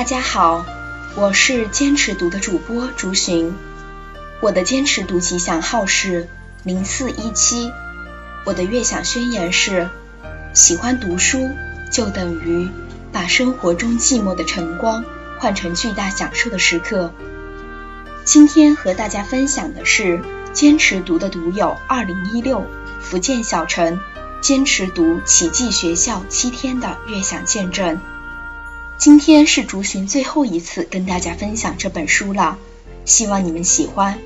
大家好，我是坚持读的主播朱寻，我的坚持读吉祥号是零四一七，我的悦享宣言是：喜欢读书就等于把生活中寂寞的晨光换成巨大享受的时刻。今天和大家分享的是坚持读的读友二零一六福建小陈坚持读奇迹学校七天的悦享见证。今天是竹寻最后一次跟大家分享这本书了，希望你们喜欢。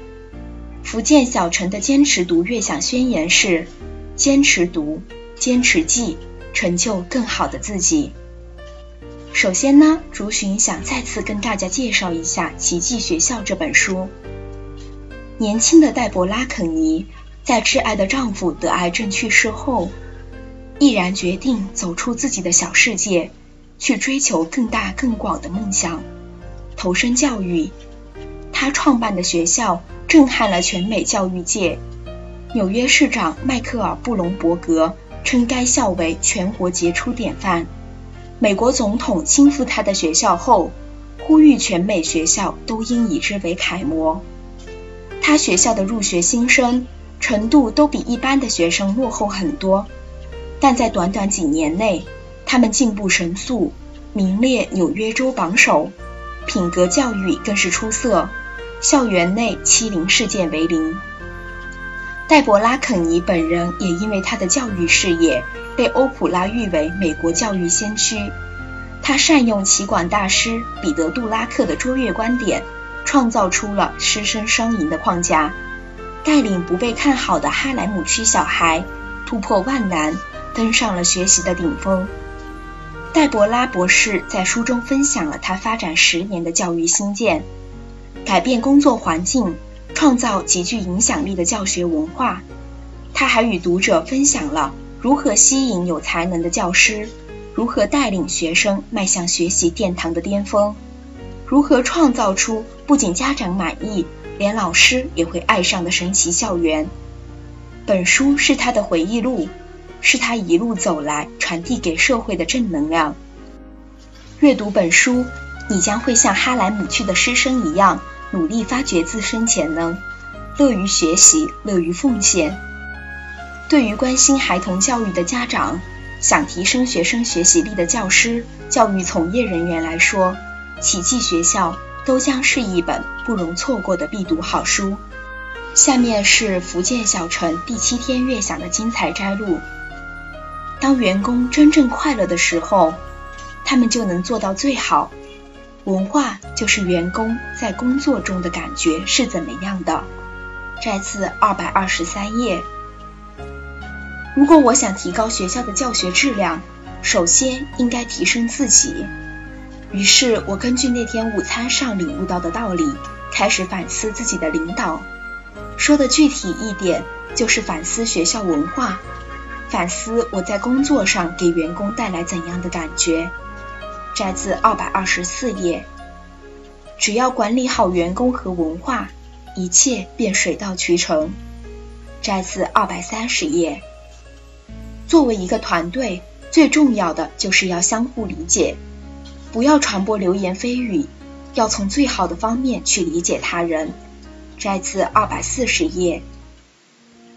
福建小陈的坚持读悦享宣言是：坚持读，坚持记，成就更好的自己。首先呢，竹寻想再次跟大家介绍一下《奇迹学校》这本书。年轻的黛博拉·肯尼在挚爱的丈夫得癌症去世后，毅然决定走出自己的小世界。去追求更大更广的梦想，投身教育。他创办的学校震撼了全美教育界。纽约市长迈克尔·布隆伯格称该校为全国杰出典范。美国总统亲赴他的学校后，呼吁全美学校都应以之为楷模。他学校的入学新生程度都比一般的学生落后很多，但在短短几年内。他们进步神速，名列纽约州榜首，品格教育更是出色，校园内欺凌事件为零。黛博拉·肯尼本人也因为他的教育事业被欧普拉誉为美国教育先驱。他善用奇管大师彼得·杜拉克的卓越观点，创造出了师生双赢的框架，带领不被看好的哈莱姆区小孩突破万难，登上了学习的顶峰。戴博拉博士在书中分享了他发展十年的教育新建，改变工作环境，创造极具影响力的教学文化。他还与读者分享了如何吸引有才能的教师，如何带领学生迈向学习殿堂的巅峰，如何创造出不仅家长满意，连老师也会爱上的神奇校园。本书是他的回忆录。是他一路走来传递给社会的正能量。阅读本书，你将会像哈莱姆区的师生一样，努力发掘自身潜能，乐于学习，乐于奉献。对于关心孩童教育的家长，想提升学生学习力的教师、教育从业人员来说，奇迹学校都将是一本不容错过的必读好书。下面是福建小城第七天悦享的精彩摘录。当员工真正快乐的时候，他们就能做到最好。文化就是员工在工作中的感觉是怎么样的。摘自二百二十三页。如果我想提高学校的教学质量，首先应该提升自己。于是我根据那天午餐上领悟到的道理，开始反思自己的领导。说的具体一点，就是反思学校文化。反思我在工作上给员工带来怎样的感觉。摘自二百二十四页。只要管理好员工和文化，一切便水到渠成。摘自二百三十页。作为一个团队，最重要的就是要相互理解，不要传播流言蜚语，要从最好的方面去理解他人。摘自二百四十页。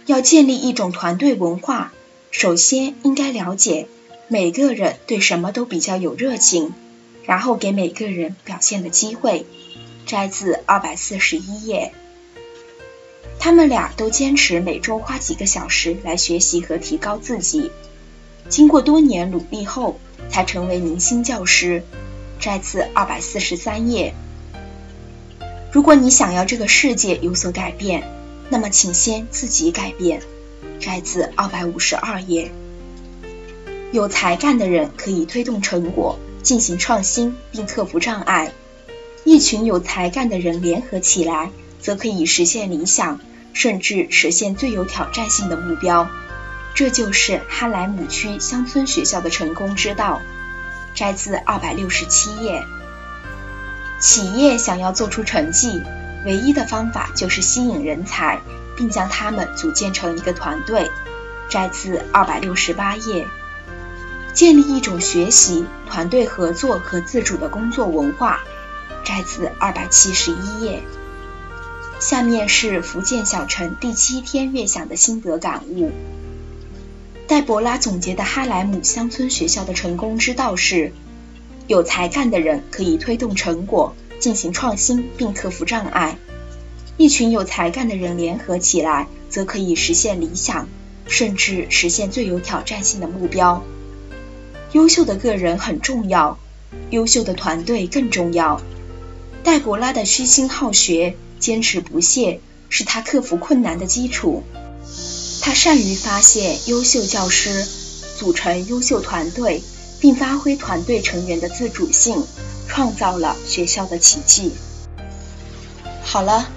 要建立一种团队文化。首先应该了解每个人对什么都比较有热情，然后给每个人表现的机会。摘自二百四十一页。他们俩都坚持每周花几个小时来学习和提高自己，经过多年努力后才成为明星教师。摘自二百四十三页。如果你想要这个世界有所改变，那么请先自己改变。摘自二百五十二页。有才干的人可以推动成果，进行创新，并克服障碍。一群有才干的人联合起来，则可以实现理想，甚至实现最有挑战性的目标。这就是哈莱姆区乡村学校的成功之道。摘自二百六十七页。企业想要做出成绩，唯一的方法就是吸引人才。并将他们组建成一个团队。摘自二百六十八页。建立一种学习、团队合作和自主的工作文化。摘自二百七十一页。下面是福建小城第七天月享的心得感悟。戴博拉总结的哈莱姆乡村学校的成功之道是：有才干的人可以推动成果，进行创新，并克服障碍。一群有才干的人联合起来，则可以实现理想，甚至实现最有挑战性的目标。优秀的个人很重要，优秀的团队更重要。戴博拉的虚心好学、坚持不懈，是他克服困难的基础。他善于发现优秀教师，组成优秀团队，并发挥团队成员的自主性，创造了学校的奇迹。好了，《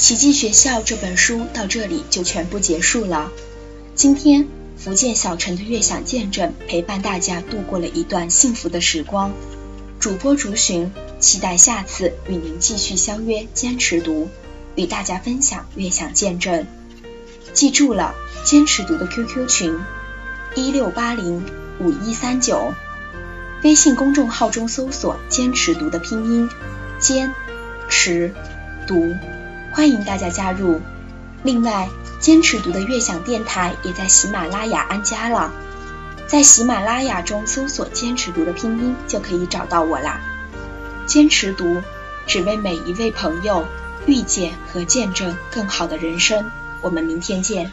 奇迹学校》这本书到这里就全部结束了。今天，福建小城的悦享见证陪伴大家度过了一段幸福的时光。主播竹寻，期待下次与您继续相约，坚持读，与大家分享悦享见证。记住了，坚持读的 QQ 群：一六八零五一三九。微信公众号中搜索“坚持读”的拼音：坚持读，欢迎大家加入。另外，坚持读的悦享电台也在喜马拉雅安家了。在喜马拉雅中搜索“坚持读”的拼音，就可以找到我啦。坚持读，只为每一位朋友遇见和见证更好的人生。我们明天见。